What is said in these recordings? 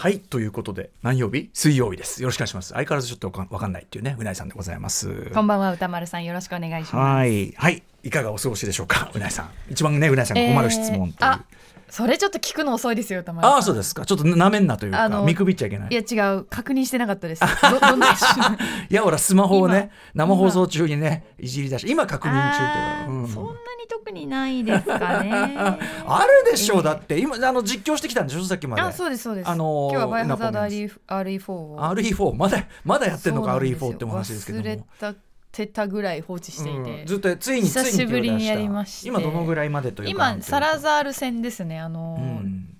はいということで何曜日？水曜日です。よろしくお願いします。相変わらずちょっとわかかんないっていうねうないさんでございます。こんばんは歌丸さん。よろしくお願いします。はい。はい。いかがお過ごしでしょうかうないさん。一番ねうないさんが困る質問という、えーあそれちょっと聞くの遅いですよ歌丸さん。ああそうですか。ちょっとなめんなというか見くびっちゃいけない。いや違う。確認してなかったです。いやほらスマホをね今生放送中にねいじり出して今確認中というそんなに特にないですかね。あるでしょうだって。今あの実況してきたんでしょさっきまで。あそうですそうです。あのー今日はバイオハザードナポ RE- RE4 を。RE4 まだまだやってんのかそうなんです RE4 よってお話ですけど忘れも。たてたぐらい放置していて。うん。ずっとついに久しぶりにやりまして。今どのぐらいまでというか。今サラザール戦ですね。あのうー、ん。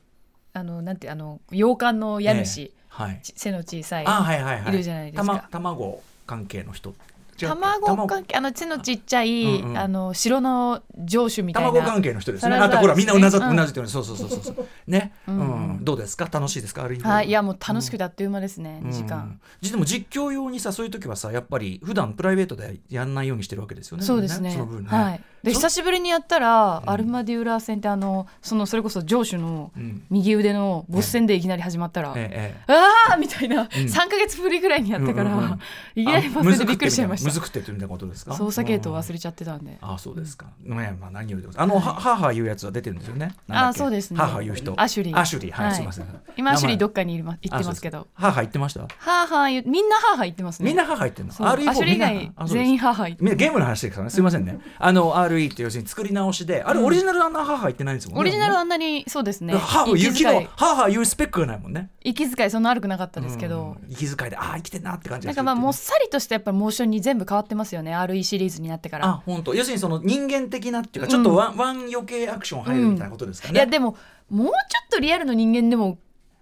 あのなんてあの洋館の家主、ええ。はい。ち背の小さい。あはいはいはい。いるじゃないですか。たま卵関係の人。卵関係あの背のちっちゃい、うんうん。あの城の城主みたいな。卵関係の人ですね。あとほらみんなうなずうなずいてるそうそうそうそうそう。ね、ううんん、どうですか？楽しいですか？ある意味。はい。いやもう楽しくてあっという間ですね、うん。2時間、でも実況用にさそういう時はさやっぱり普段プライベートでやんないようにしてるわけですよね。そうですね。ね。はい。でそ久しぶりにやったら、うん。アルマディウラー戦ってあのそのそれこそ城主のうん。右腕のボス戦でいきなり始まったら、えええあー！みたいな、3か月ぶりぐらいにやったから、うんうんうん。いきなりボス戦でびっくりしちゃいました。むずくってみたいな。ことですか？操作系統忘れ。れちゃってたんで、あそうですか。ねまあ何よりで。あのははーはー言うやつは出てるんですよね。あそうですね。はーはー言う人。アシュリー。アシュリーはい、はいすみません。今アシュリーどっっかにいるま行ってますけど。はーはー言ってました？はあはあ言うみんなはあはあ言ってますね。みんなはーはー言ってんの？そう。ア RE4 シュリー以外全員はあはあ言ってゲームの話ですからね。すいませんね。あの RE って要するに作り直しで。あれオリジナルあんな母言ってないんですもんね。オリジナルあんなにそうですね。母を言う息遣い。母言うスペックがないもんね。息遣いそんな悪くなかったですけど、うん。息遣いでああ生きてんなって感じなんかまあもっさりとしたやっぱりモーションに全部変わってますよね。RE シリーズになってから。あ本当。要するにその人間的なっていうかちょっとワン,、ワン余計アクション入るみたいなことですかね、いやでももうちょっとリアルの人間でも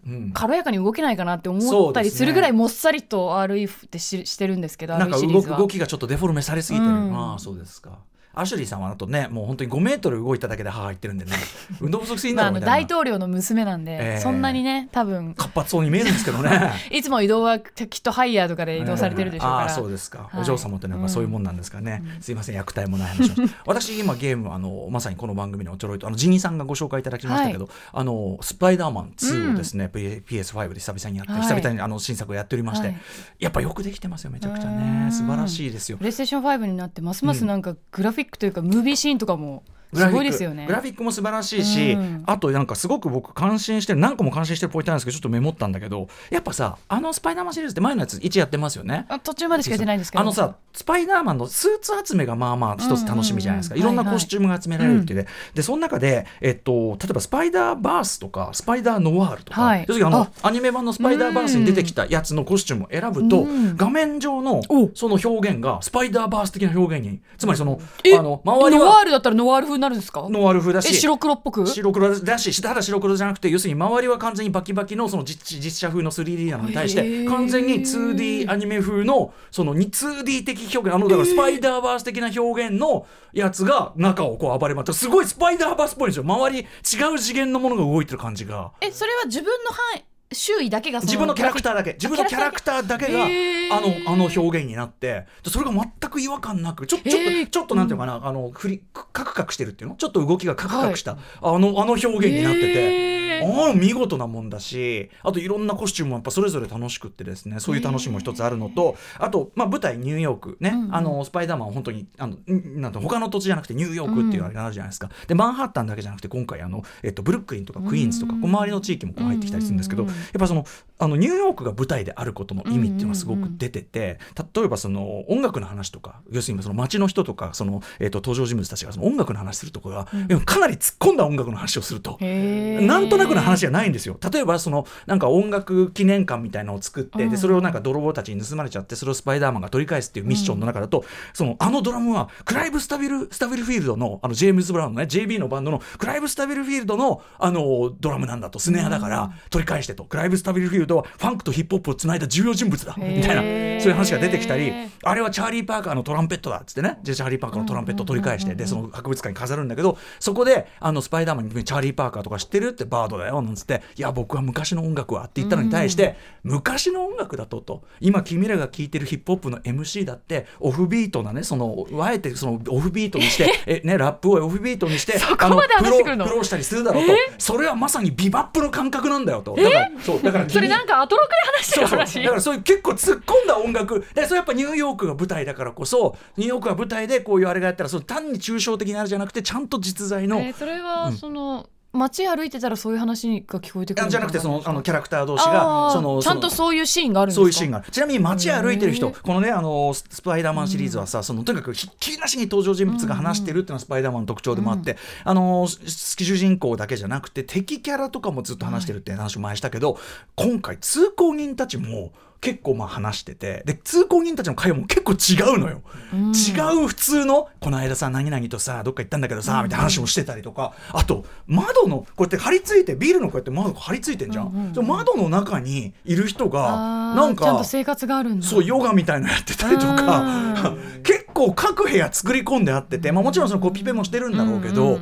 うん。軽やかに動けないかなって思ったりするぐらいもっさりと RE ってししてるんですけどなんか動きがちょっとデフォルメされすぎてる、うん。ああそうですかアシュリーさんはあとねもう本当に5メートル動いただけで母言ってるんでね 運動不足すぎんだろみたいな、大統領の娘なんで、ええ。そんなにね多分活発そうに見えるんですけどね。いつも移動はきっとハイヤーとかで移動されてるでしょうから、ああそうですか、はい。お嬢様ってのはやっぱそういうもんなんですかね、すいません虐待もない話 私今ゲームあのまさにこの番組のちょろいとあのジニーさんがご紹介いただきましたけど、あのスパイダーマン2をですね、P- PS5 で久々にやって、はい。久々にあの新作をやっておりまして、はい。やっぱよくできてますよめちゃくちゃうん。ね素晴らしいですよ。プレイステーション5になってますますなんかグラフィックというかムービーシーンとかもすグラフィックごいですよね。グラフィックも素晴らしいし、うん。あとなんかすごく僕感心してる何個も感心してるポイントなんですけどちょっとメモったんだけどやっぱさあのスパイダーマンシリーズって前のやつ1やってますよね。あ途中までしかやってないんですけど。あのさスパイダーマンのスーツ集めがまあまあ一つ楽しみじゃないですか、いろんなコスチュームが集められるっていうで、でその中で、えっと、例えばスパイダーバースとかスパイダーノワールとか、はい。要するにあのあアニメ版のスパイダーバースに出てきたやつのコスチュームを選ぶと、うん。画面上のお。その表現がスパイダーバース的な表現につまりそのえあの周りはノワールだったらノワール風になるんですか？ノワール風だし。え白黒っぽく？白黒だしただ白黒じゃなくて要するに周りは完全にバキバキのその実実写風の 3D なのに対しへてー。完全に 2D アニメ風のその 2D 的表現あのだからスパイダーバース的な表現のやつが中をこう暴れ回ってすごいスパイダーバースっぽいんですよ。周り違う次元のものが動いてる感じが。えそれは自分の範囲周囲だけがそ自分のキャラクターだけ。グ自分のキャラクターだけがあのあの表現になって。でそれが全く違和感なくちょちょっとちょっとなんていうのかな、あの振りカクカクしてるっていうの？ちょっと動きがカクカクした、あのあの表現になってて。ああ見事なもんだし。あといろんなコスチュームもやっぱそれぞれ楽しくってですね。そういう楽しみも一つあるのとあと、まあ、舞台ニューヨーク。ね、うんうん。あのスパイダーマンは本当にあのんなんて他の土地じゃなくてニューヨークっていうあれがあるじゃないですか、でマンハッタンだけじゃなくて今回あの、えっと、ブルックリンとかクイーンズとか、こう周りの地域もこう入ってきたりするんですけど、ぱそのあのニューヨークが舞台であることの意味っていうのはすごく出てて、例えばその音楽の話とか要するにその街の人とかその、えー、と登場人物たちがその音楽の話するとかが、かなり突っ込んだ音楽の話をすると。なんとなくの話じゃないんですよ。例えばそのなんか音楽記念館みたいなのを作って、でそれをなんか泥棒たちに盗まれちゃってそれをスパイダーマンが取り返すっていうミッションの中だと、そのあのドラムはクライブ・スタビルスタビルフィールドのあのジェームズ・ブラウンのね JB のバンドのクライブ・スタビルフィールドのあのドラムなんだとスネアだから取り返してと、クライブ・スタビルフィールドはファンクとヒップホップをつないだ重要人物だみたいなそういう話が出てきたりあれはチャーリー・パーカーのトランペットだっつってねでチャーリー・パーカーのトランペットを取り返してでその博物館に飾るんだけどそこであのスパイダーマンにチャーリー・パーカーとか知ってるってバードだよなんつっていや僕は昔の音楽はって言ったのに対して、昔の音楽だとと今君らが聴いてるヒップホップの MC だってオフビートなねそのあえてそのオフビートにしてえ、ね、ラップをオフビートにしてそこまであのプロプロしたりするだろうと。それはまさにビバップの感覚なんだよと。だからそうだから君それなんかアトロクで話してそうそう。る話だからそういう結構突っ込んだ音楽でそれやっぱニューヨークが舞台だからこそニューヨークが舞台でこういうあれがやったらその単に抽象的なあれじゃなくてちゃんと実在の、えーそれはその街歩いてたらそういう話が聞こえてくるあじゃなくてそのあのキャララクター同士がそのちゃんとそういうシーンがあるんですか？そういうシーンがある。ちなみに街歩いてる人このねあのススパイダーマンシリーズはさ、そのとにかくひっきりなしに登場人物が話してるっていうのはスパイダーマンの特徴でもあって、あの主人公だけじゃなくて敵キャラとかもずっと話してるって話を前にしたけど、今回通行人たちも結構まあ話しててで通行人たちの会話も結構違うのよ、違う普通のこの間さ何々とさどっか行ったんだけどさ、みたいな話もしてたりとか。あと窓のこうやって張り付いてビルのこうやって窓が張り付いてんじゃん、で窓の中にいる人がなんかちゃんと生活があるんだ。そうヨガみたいのやってたりとか。結構各部屋作り込んであってて、まあ、もちろんそのコピペもしてるんだろうけど、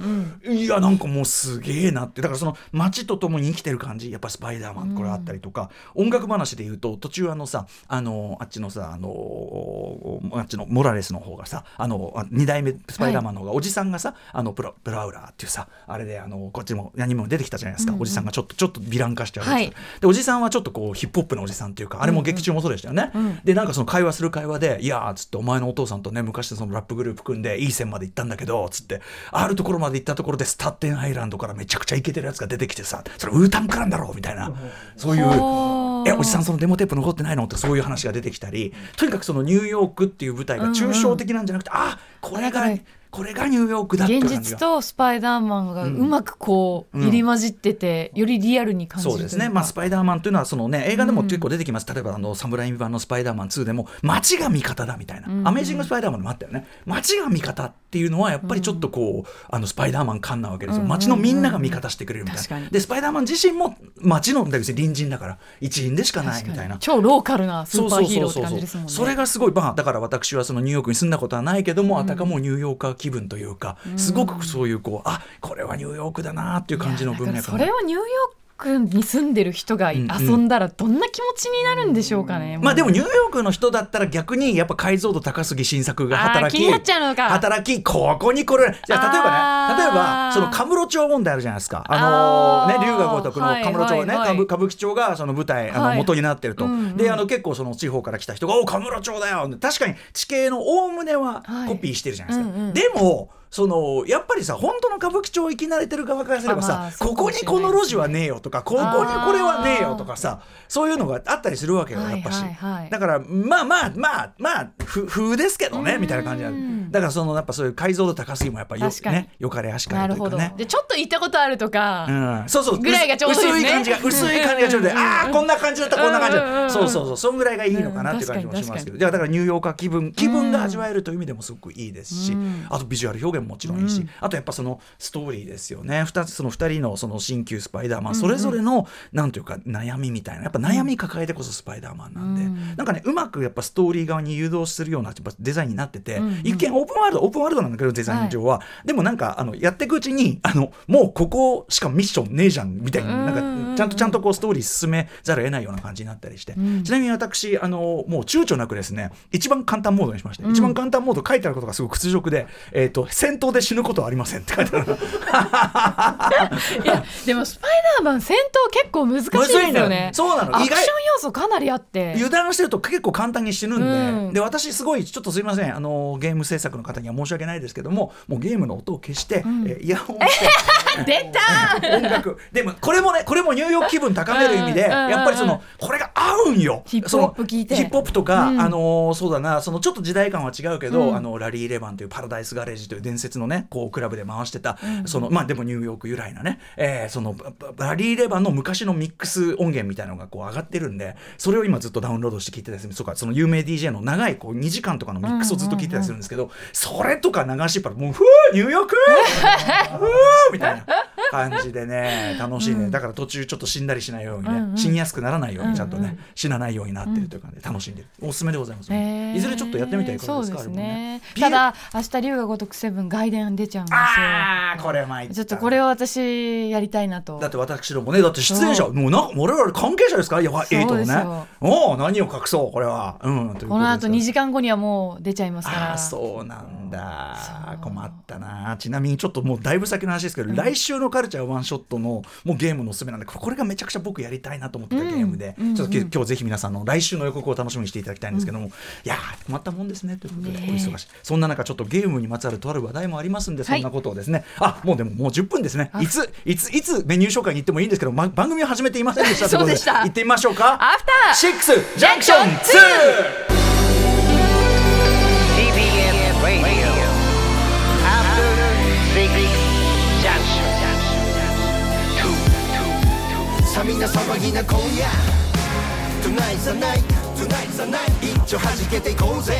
いやなんかもうすげえなって。だからその街とともに生きてる感じ。やっぱスパイダーマンこれあったりとか、音楽話で言うと途中あのさあのあっちのさあのあっちのモラレスの方がさあの2代目スパイダーマンの方が、おじさんがさあのプラプラウラーっていうさあれであのこっちも何も出てきたじゃないですか、おじさんがちょっとちょっとヴィラン化してあるはい。でおじさんはちょっとこうヒップホップのおじさんっていうかあれも劇中もそうでしたよね、でなんかその会話する会話で「いやー」っつって「お前のお父さんとね昔そのラップグループ組んでいい線まで行ったんだけど」つってあるところまで行ったところでスタッテンアイランドからめちゃくちゃイケてるやつが出てきてさそれウータンクランだろみたいな。そういうえおじさんそのデモテープ残ってないのってそういう話が出てきたり。とにかくそのニューヨークっていう舞台が抽象的なんじゃなくて、あこれがだからこれがニューヨークだっていう現感じが。実とスパイダーマンがうまくこう入り混じってて、よりリアルに感じる。そうですね、まあ、スパイダーマンというのはその、ね、映画でも結構出てきます、例えばあのサムライミ版の「スパイダーマン2」でも街が味方だみたいな、アメージング・スパイダーマンでもあったよね。街が味方っていうのはやっぱりちょっとこう、あのスパイダーマン感なわけですよ。街のみんなが味方してくれるみたいな、でスパイダーマン自身も街のだから隣人だから一員でしかないみたいな。超ローカルなスーパーヒーローってそうそうそうそう感じですもんねそれがすごい、まあ、だから私はそのニューヨークに住んだことはないけども、あたかもニューヨーカー気分というか、すごくそういうこうあこれはニューヨークだなっていう感じの文脈それをニューヨークに住んでる人が遊んだらどんな気持ちになるんでしょうかね、まあ。でもニューヨークの人だったら逆にやっぱ解像度高すぎ新作が働きあー気になっちゃうのか。働きここにこれじゃあ例えばね例えばそのカムロ町問題あるじゃないですか。あのーね龍が如くのカムロ町ね、はいはい。はい歌舞伎町がその舞台あのはい。元になってると、うんうん。であの結構その地方から来た人が「おカムロ町だよ」確かに地形のおおむねははい。コピーしてるじゃないですか、うんうん。でもそのやっぱりさ本当の歌舞伎町行き慣れてる側からすればさ、ここにこの路地はねえよとかここにこれはねえよとかさそういうのがあったりするわけよやっぱし、だからまあまあまあまあふ風ですけどねみたいな感じなだからそのやっぱそういう解像度高すぎもやっぱよねよかれやしかなるほどれというかね。でちょっと行ったことあるとか、うん、そうそうぐらいがちょうどいいね。薄い感じが薄い感じがちょうどいい。ああこんな感じだったこんな感じうんうんうんだそうそうそうそんぐらいがいいのかなっていう感じもしますけど、だからニューヨーカー気分気分が味わえるという意味でもすごくいいですし、あとビジュアル表現ももちろんいいし、あとやっぱそのストーリーですよね。二つその二人のその新旧スパイダーマンそれぞれのなんというか悩みみたいなやっぱ悩み抱えてこそスパイダーマンなんで、なんかねうまくやっぱストーリー側に誘導するようなやっぱデザインになってて、一見オープンワールドオープンワールドなんだけどデザイン上は、でもなんかあのやっていくうちにあのもうここしかミッションねえじゃんみたいになんかちゃんとちゃんとこうストーリー進めざるを得ないような感じになったりして、ちなみに私あのもう躊躇なくですね一番簡単モードにしました、一番簡単モード書いてあることがすごく屈辱で、えー、と戦闘で死ぬことはありませんって書いてある。いやでもスパイダーマン戦闘結構難しいですよよね。そうなの。アクション要素かなりあって。油断してると結構簡単に死ぬんで,、うん。で私すごいちょっとすいません。あのゲーム制作の方には申し訳ないですけどももうゲームの音を消してして、ん。えーイヤホンして。出た音楽。でもこれもねこれも入浴気分高める意味でうんうんうん。うんやっぱりそのこれが合うんよ。ヒップホップ聞いて。ヒップホップとか、うん。あのーそうだなそのちょっと時代感は違うけど、うん。あのラリー・レバンというパラダイス・ガレージという伝説のねこうクラブで回してた、うん。そのまあでもニューヨーク由来なね、えーそのバリー・レバンの昔のミックス音源みたいなのがこう上がってるんでそれを今ずっとダウンロードして聞いてたりするそうかその有名 DJ の長いこう2時間とかのミックスをずっと聞いてたりするんですけど、それとか流しっぱらもう「ふうニューヨーク！ふう!」みたいな感じでね楽しいね、だから途中ちょっと死んだりしないようにね、うんうん。死にやすくならないようにちゃんとね、うんうん死なないようになってるというかで楽しんでる。おすすめでございます、へー。いずれちょっとやってみてはいかがですかですね。あれもただ明日龍が如くセブン外伝出ちゃうんですよ。ああこれちょっとこれを私やりたいなと。だって私どもねだって出演者もうな我々関係者ですか？らい。やエイトのね。おお何を隠そうこれは。うんこの後2時時間後にはもう出ちゃいますから。ああそうなんだ。困ったな。ちなみにちょっともうだいぶ先の話ですけど、来週ののカルチャーワンショットのもうゲームのおすすめなんでこれがめちゃくちゃ僕やりたいなと思ってたゲームで、うん、ちょっと今日ぜひ皆さんの来週の予告を楽しみにしていただきたいんですけども、うん、いやー困ったもんですねということで、お忙しい。そんな中ちょっとゲームにまつわるとある話題もありますんでそんなことをですね、はい、あもうでももう10分ですね。いついついつメニュー紹介に行ってもいいんですけど、ま、番組を始めていませんでしたということで行ってみましょうか。アフター。シックスジャンクション 2! な騒ぎな今夜 Tonight's the night Tonight's the night 一丁弾けていこうぜ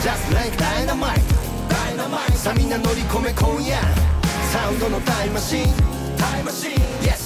Just like dynamite Dynamite さみんな乗り込め今夜サウンドのタイムマシンタイムマシン Yes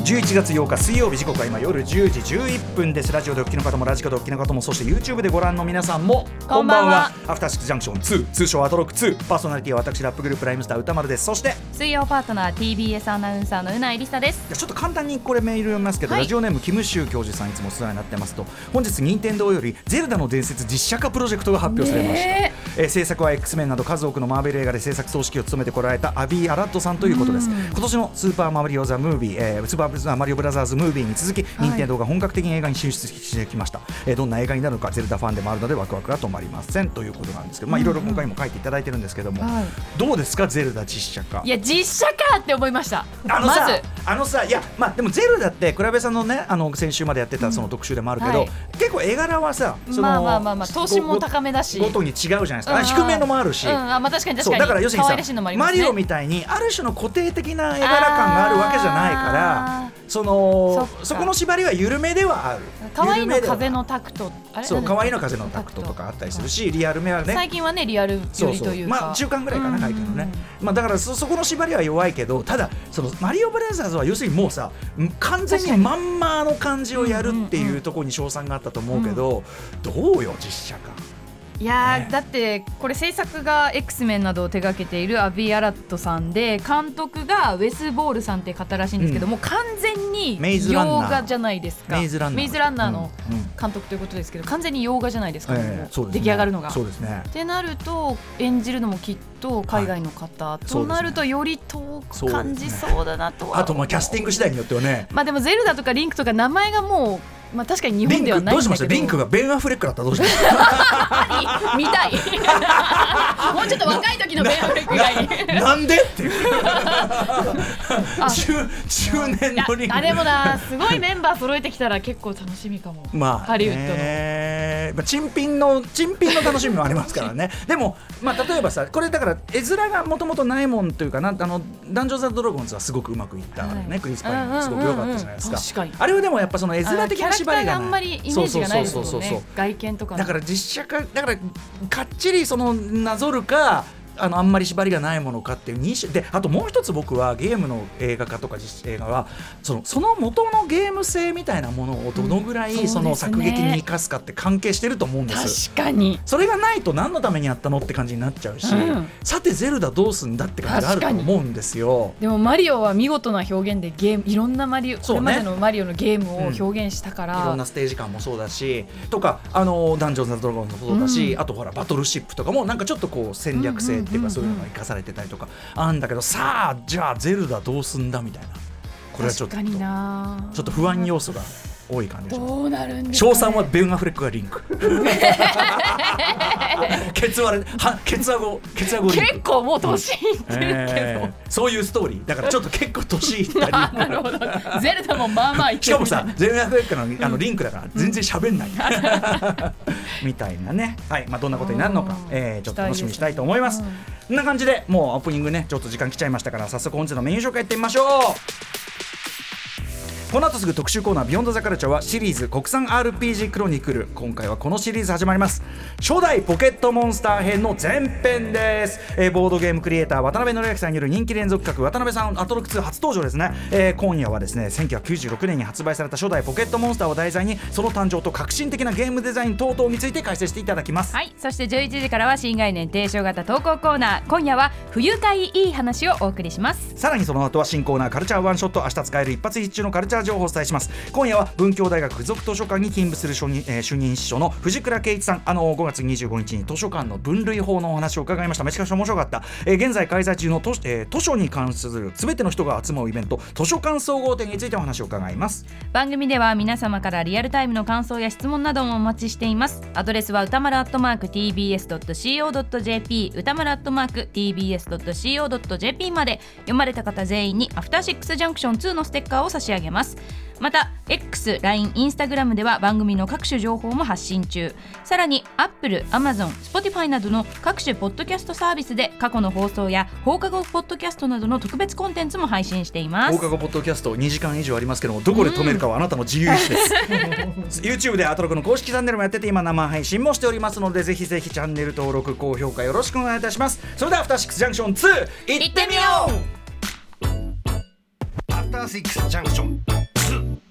11月8日水曜日時刻は今夜10時11分です。ラジオでお聞きの方もラジコでお聞きの方もそして YouTube でご覧の皆さんもこんばんは。アフターシックスジャンクション2通称アトロック2パーソナリティは私ラップグループライムスター歌丸です。そして水曜パートナー TBS アナウンサーのうないりさです。ちょっと簡単にこれメール読みますけど、はい。ラジオネームキムシュウ教授さんいつもお世話になってますと。本日任天堂より「ゼルダの伝説」実写化プロジェクトが発表されました、ねえー制作は X メンなど数多くのマーベル映画で制作総指揮を務めてこられたアビー・アラットさんということです、今年の「スーパーマリオ・ザ・ムービー」えースーパーマリオブラザーズ・ムービーに続き、任天堂が本格的に映画に進出してきました、えーどんな映画になるのかゼルダファンでもあるのでワクワクが止まりませんということなんですけど、まあ、いろいろ今回も書いていただいてるんですけども、はい。どうですかゼルダ実写化？いや実写かって思いました。あのさ、まず。あのさいやまあでもゼルダって倉部さんのねあの先週までやってたその特集でもあるけど、はい。結構絵柄はさそのまあまあまあまあ等身も高めだし。ごごとに違うじゃないですか、うんあ低めのもあるし、うんあまあ確かに確そうかにだから要するにさね。マリオみたいにある種の固定的な絵柄感があるわけじゃないからあそのそこの縛りは緩めではある。可愛いの風のタクト。そう可愛いの風のタクトとかあったりするしリアルめはね。最近はねリアルよそうそう。りというかまあ中間ぐらいかなうん書いてるのね、まあだからそそこの縛りは弱いけどただそのマリオブラザーズは要するにもうさ完全にまんまの感じをやるっていうところに賞賛があったと思うけど、どうよ実写化いやー、ね。だってこれ制作が X メンなどを手掛けているアビー・アラットさんで監督がウェス・ボールさんって方らしいんですけども、完全に洋画じゃないですか。メイズランナー。のうんうん。監督ということですけど完全に洋画じゃないですか、ええそうですね。出来上がるのが。そうですね。ってなると演じるのもきっと海外の方、そうですね。となるとより遠く感じそうだなとは。あとまあキャスティング次第によってはね。まあでもゼルダとかリンクとか名前がもう、まあ、確かに日本ではクどうしました？リンクがベン・アフレックだったらどうしました？見たい。もうちょっと若い時のベン・アフレックがいいななんでっていう。中中年のリンク。あでもなすごいメンバー揃えてきたら結構楽しみかも、まあ、ハリウッドの。ねまあ、珍品の珍品の楽しみもありますからね。でも、まあ、例えばさこれだから絵面がもともとないもんというかなあのダンジョンズ・ドラゴンズはすごくうまくいったね、はい。クリス・パインがすごく良かったじゃないですか,、うんうんうん。確かに。あれはでもやっぱその絵面的なャラクターがあんまりイメージがないですもんね。外見とかの。だから実写化だからかっちりそのなぞるかあのあんまり縛りがないものかっていう2種であともう一つ僕はゲームの映画化とか実映画はそのその元のゲーム性みたいなものをどのぐらいうん。その作劇に生かすかって関係してると思うんです。確かに。それがないと何のためにやったのって感じになっちゃうし、うん。さてゼルダどうすんだって感じがあると思うんですよ。でもマリオは見事な表現でゲームいろんなマリオ、これまでのマリオのゲームを表現したから、いろんなステージ感もそうだしとかあのダンジョンズ・ドラゴンズもそうだし、あとほらバトルシップとかもなんかちょっとこう戦略性っていうかそういうのが生かされてたりとかあんだけどさあじゃあゼルダどうすんだみたいな。これはちょっとちょっと不安要素が多い感じどうなるんです賞賛はベン・アフレックがリンク。ケツ割れはケツアゴケツアゴリンク。結構もう年いってるけど、えーそういうストーリー。だからちょっと結構年いったり。なるほど。ゼルダもまあまあいってしかもさゼルアフレックのあのリンクだから全然喋んない、みたいなね。はいまあどんなことになるのか、えーちょっと楽しみにしたいと思います。こんな感じでもうオープニングねちょっと時間来ちゃいましたから早速本日のメニュー紹介いってみましょうこの後すぐ特集コーナー「ビヨンドザカルチャーはシリーズ国産 RPG クロニクル。今回はこのシリーズ始まります。初代ポケットモンスター編の前編です、えーボードゲームクリエイター渡辺則明さんによる人気連続企画渡辺さんアトロック2初登場ですね、えー今夜はですね1996年に発売された初代ポケットモンスターを題材にその誕生と革新的なゲームデザイン等々について解説していただきます。はいそして11時からは新概念提唱型投稿コーナー。今夜は不愉快いい話をお送りします。さらにその後は新コーナーカルチャーワンショット明日使える一発必中のカルチャー情報をお伝えします。今夜は文教大学附属図書館に勤務する主任,、えー主任司書の藤倉圭一さん。あの5月25日に図書館の分類法のお話を伺いました。めちゃくちゃ面白かった、えー現在開催中の図,、えー図書に関する全ての人が集まるイベント図書館総合展についてお話を伺います。番組では皆様からリアルタイムの感想や質問などもお待ちしています。アドレスは歌丸アットマーク tbs.co.jp 歌丸アットマーク tbs.co.jp まで。読まれた方全員にアフターシックスジャンクション2のステッカーを差し上げます。また X、LINE、Instagram では番組の各種情報も発信中。さらに Apple、Amazon、Spotify などの各種ポッドキャストサービスで過去の放送や放課後ポッドキャストなどの特別コンテンツも配信しています。放課後ポッドキャスト2時間以上ありますけどもどこで止めるかはあなたの自由意志です、YouTube でアトロクの公式チャンネルもやってて今生配信もしておりますのでぜひぜひチャンネル登録高評価よろしくお願いいたします。それではアフターシックスジャンクション2いってみよう。アフターシックスジャンクション2